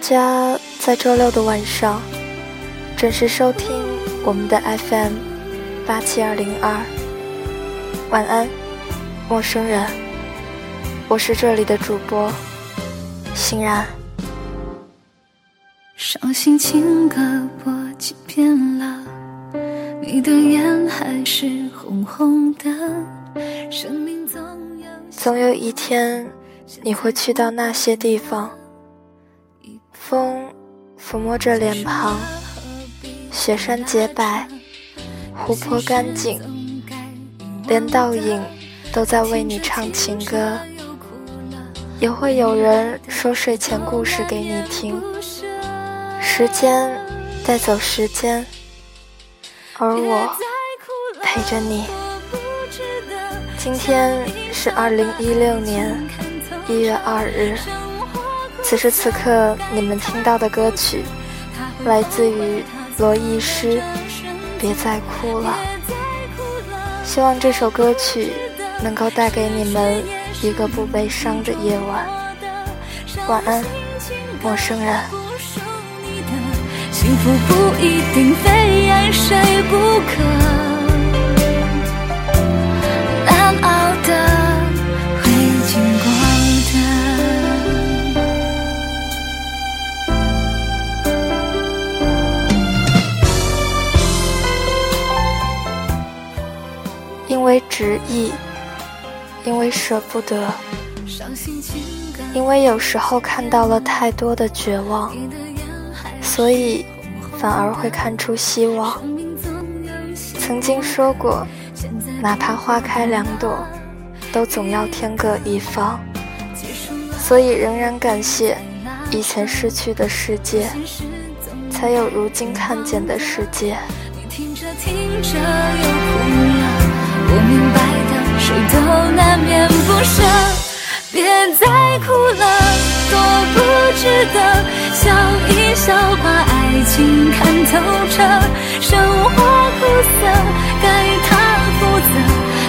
家在周六的晚上准时收听我们的 FM 八七二零二。晚安，陌生人，我是这里的主播欣然。伤心情歌播几遍了，你的眼还是红红的。生命总有总有一天。你会去到那些地方，风抚摸着脸庞，雪山洁白，湖泊干净，连倒影都在为你唱情歌。也会有人说睡前故事给你听，时间带走时间，而我陪着你。今天是二零一六年。一月二日，此时此刻你们听到的歌曲，来自于罗艺诗，《别再哭了》。希望这首歌曲能够带给你们一个不悲伤的夜晚。晚安，陌生人。幸福不一定非爱谁不可。为执意，因为舍不得，因为有时候看到了太多的绝望，所以反而会看出希望。曾经说过，哪怕花开两朵，都总要天各一方。所以仍然感谢以前失去的世界，才有如今看见的世界。我明白的，谁都难免不舍。别再哭了，多不值得。笑一笑，把爱情看透彻。生活苦涩，该他负责。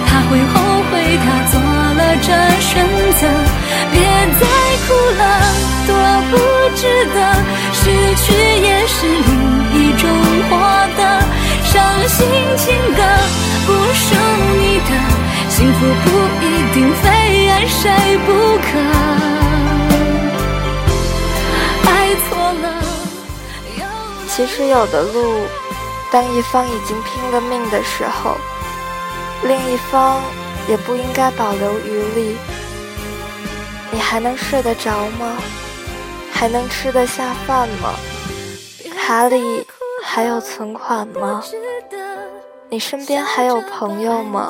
他会后悔，他做了这选择。别再哭了，多不值得。失去也是另一种获得。伤心情歌不属你的，幸福不一定非爱谁不可。爱错了。其实有的路，当一方已经拼了命的时候，另一方也不应该保留余力。你还能睡得着吗？还能吃得下饭吗？卡里。还有存款吗？你身边还有朋友吗？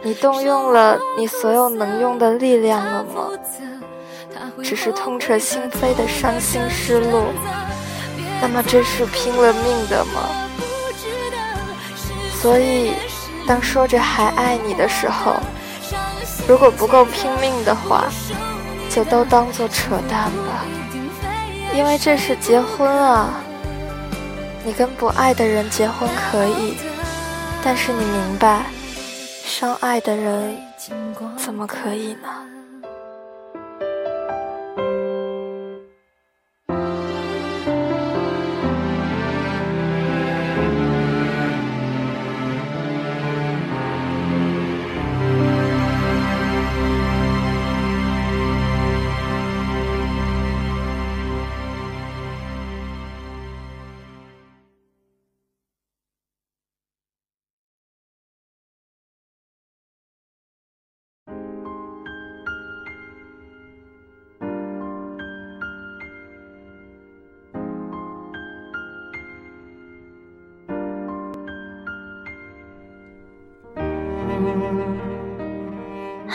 你动用了你所有能用的力量了吗？只是痛彻心扉的伤心失落，那么这是拼了命的吗？所以，当说着还爱你的时候，如果不够拼命的话，就都当做扯淡吧，因为这是结婚啊。你跟不爱的人结婚可以，但是你明白，相爱的人怎么可以呢？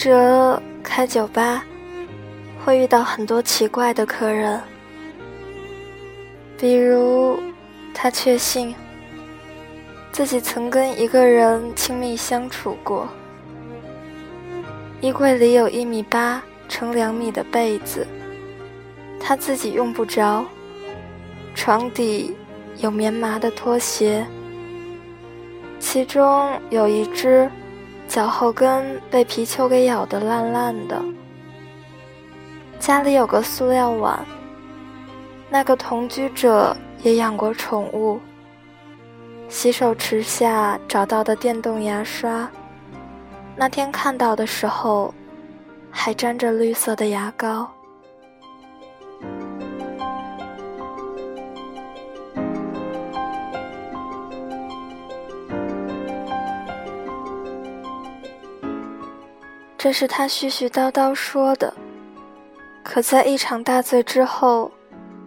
哲开酒吧，会遇到很多奇怪的客人，比如他确信自己曾跟一个人亲密相处过。衣柜里有一米八乘两米的被子，他自己用不着；床底有棉麻的拖鞋，其中有一只。脚后跟被皮球给咬得烂烂的。家里有个塑料碗。那个同居者也养过宠物。洗手池下找到的电动牙刷，那天看到的时候，还沾着绿色的牙膏。这是他絮絮叨叨说的，可在一场大醉之后，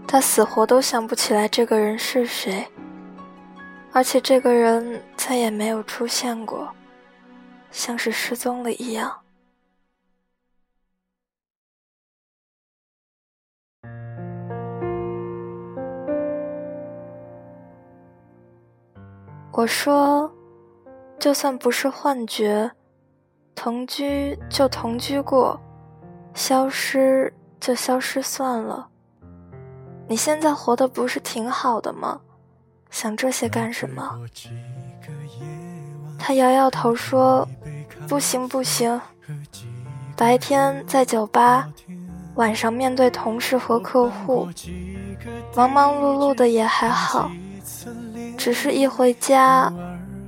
他死活都想不起来这个人是谁，而且这个人再也没有出现过，像是失踪了一样。我说，就算不是幻觉。同居就同居过，消失就消失算了。你现在活得不是挺好的吗？想这些干什么？他摇摇头说：“不行不行，白天在酒吧，晚上面对同事和客户，忙忙碌碌的也还好，只是一回家，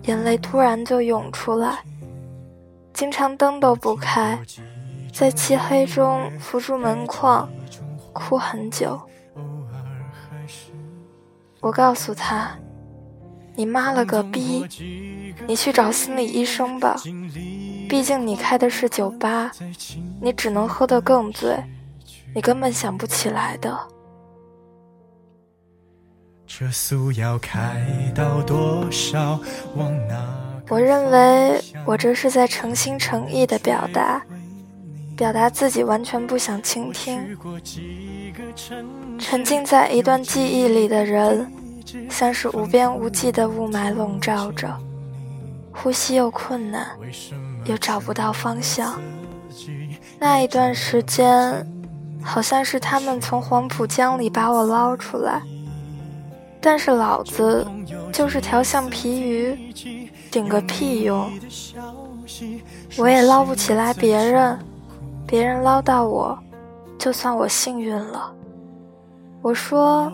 眼泪突然就涌出来。”经常灯都不开，在漆黑中扶住门框，哭很久。我告诉他：“你妈了个逼！你去找心理医生吧。毕竟你开的是酒吧，你只能喝得更醉，你根本想不起来的。”这速要开到多少？往哪？我认为我这是在诚心诚意的表达，表达自己完全不想倾听。沉浸在一段记忆里的人，像是无边无际的雾霾笼罩着，呼吸又困难，又找不到方向。那一段时间，好像是他们从黄浦江里把我捞出来，但是老子就是条橡皮鱼。顶个屁用！我也捞不起来别人，别人捞到我，就算我幸运了。我说，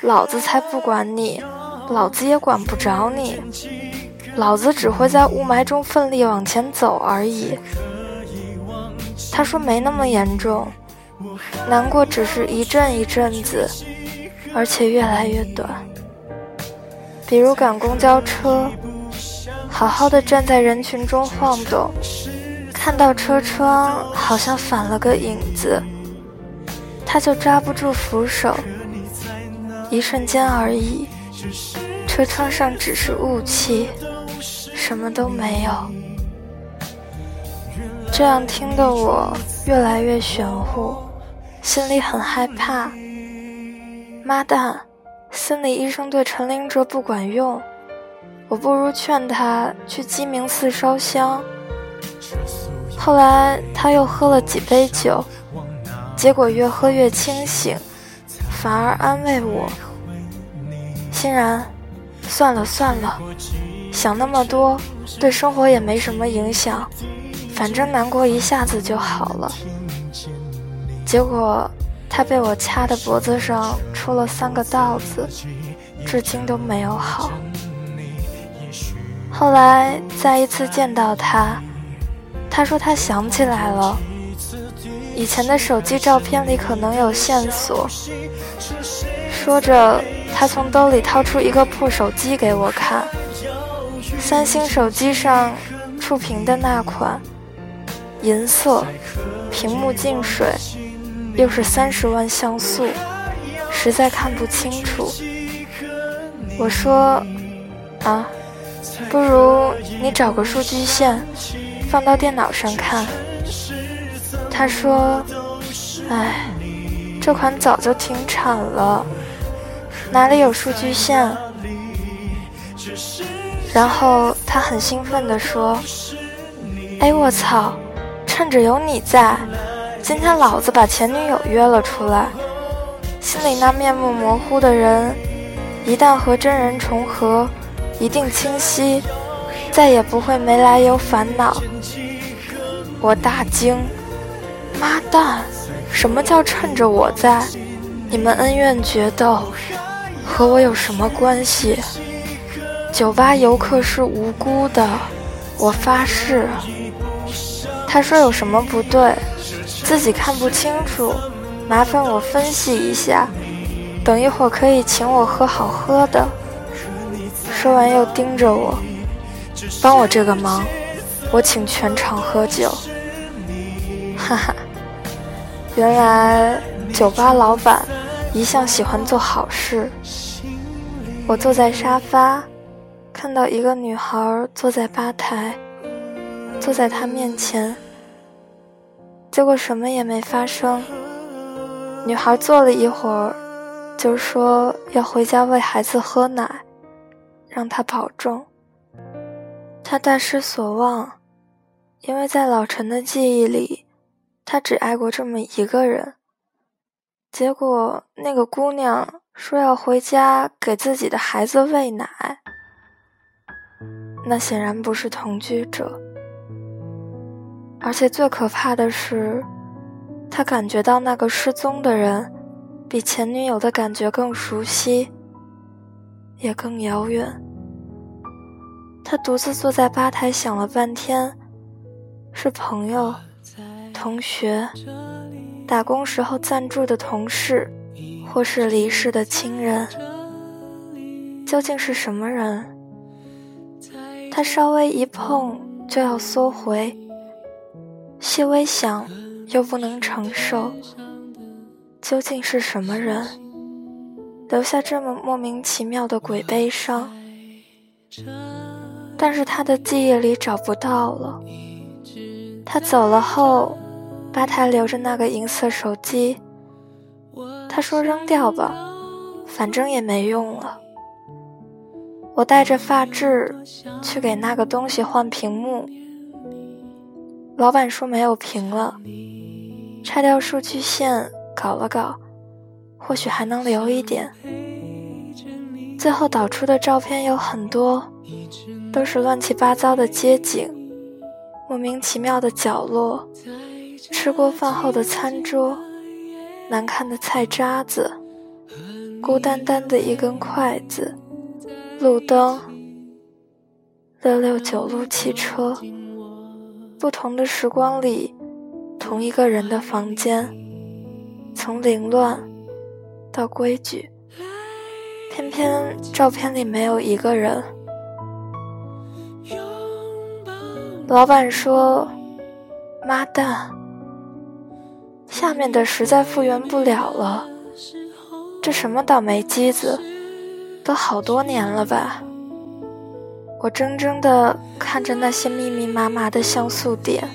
老子才不管你，老子也管不着你，老子只会在雾霾中奋力往前走而已。他说没那么严重，难过只是一阵一阵子，而且越来越短。比如赶公交车。好好的站在人群中晃动，看到车窗好像反了个影子，他就抓不住扶手，一瞬间而已。车窗上只是雾气，什么都没有。这样听得我越来越玄乎，心里很害怕。妈蛋，心理医生对陈林哲不管用。我不如劝他去鸡鸣寺烧香。后来他又喝了几杯酒，结果越喝越清醒，反而安慰我：“欣然，算了算了，想那么多对生活也没什么影响，反正难过一下子就好了。”结果他被我掐的脖子上出了三个道子，至今都没有好。后来再一次见到他，他说他想起来了，以前的手机照片里可能有线索。说着，他从兜里掏出一个破手机给我看，三星手机上触屏的那款，银色，屏幕进水。又是三十万像素，实在看不清楚。我说：“啊，不如你找个数据线，放到电脑上看。”他说：“哎，这款早就停产了，哪里有数据线？”然后他很兴奋地说：“哎，我操，趁着有你在。”今天老子把前女友约了出来，心里那面目模糊的人，一旦和真人重合，一定清晰，再也不会没来由烦恼。我大惊，妈蛋，什么叫趁着我在？你们恩怨决斗，和我有什么关系？酒吧游客是无辜的，我发誓。他说有什么不对？自己看不清楚，麻烦我分析一下。等一会儿可以请我喝好喝的。说完又盯着我，帮我这个忙，我请全场喝酒。哈哈，原来酒吧老板一向喜欢做好事。我坐在沙发，看到一个女孩坐在吧台，坐在她面前。结果什么也没发生。女孩坐了一会儿，就说要回家喂孩子喝奶，让他保重。他大失所望，因为在老陈的记忆里，他只爱过这么一个人。结果那个姑娘说要回家给自己的孩子喂奶，那显然不是同居者。而且最可怕的是，他感觉到那个失踪的人，比前女友的感觉更熟悉，也更遥远。他独自坐在吧台想了半天，是朋友、同学、打工时候赞助的同事，或是离世的亲人，究竟是什么人？他稍微一碰就要缩回。细微想，又不能承受，究竟是什么人留下这么莫名其妙的鬼悲伤？但是他的记忆里找不到了。他走了后，吧台留着那个银色手机。他说扔掉吧，反正也没用了。我带着发质去给那个东西换屏幕。老板说没有屏了，拆掉数据线，搞了搞，或许还能留一点。最后导出的照片有很多，都是乱七八糟的街景，莫名其妙的角落，吃过饭后的餐桌，难看的菜渣子，孤单单的一根筷子，路灯，六六九路汽车。不同的时光里，同一个人的房间，从凌乱到规矩，偏偏照片里没有一个人。老板说：“妈蛋，下面的实在复原不了了。这什么倒霉机子，都好多年了吧？”我怔怔地看着那些密密麻麻的像素点，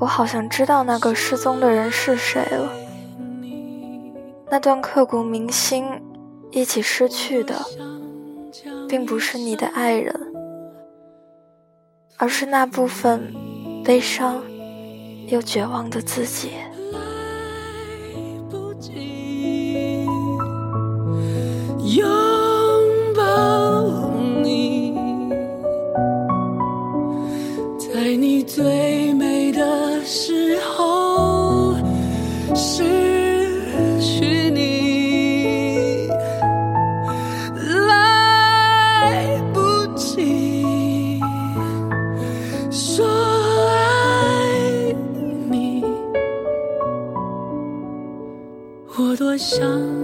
我好像知道那个失踪的人是谁了。那段刻骨铭心、一起失去的，并不是你的爱人，而是那部分悲伤又绝望的自己。想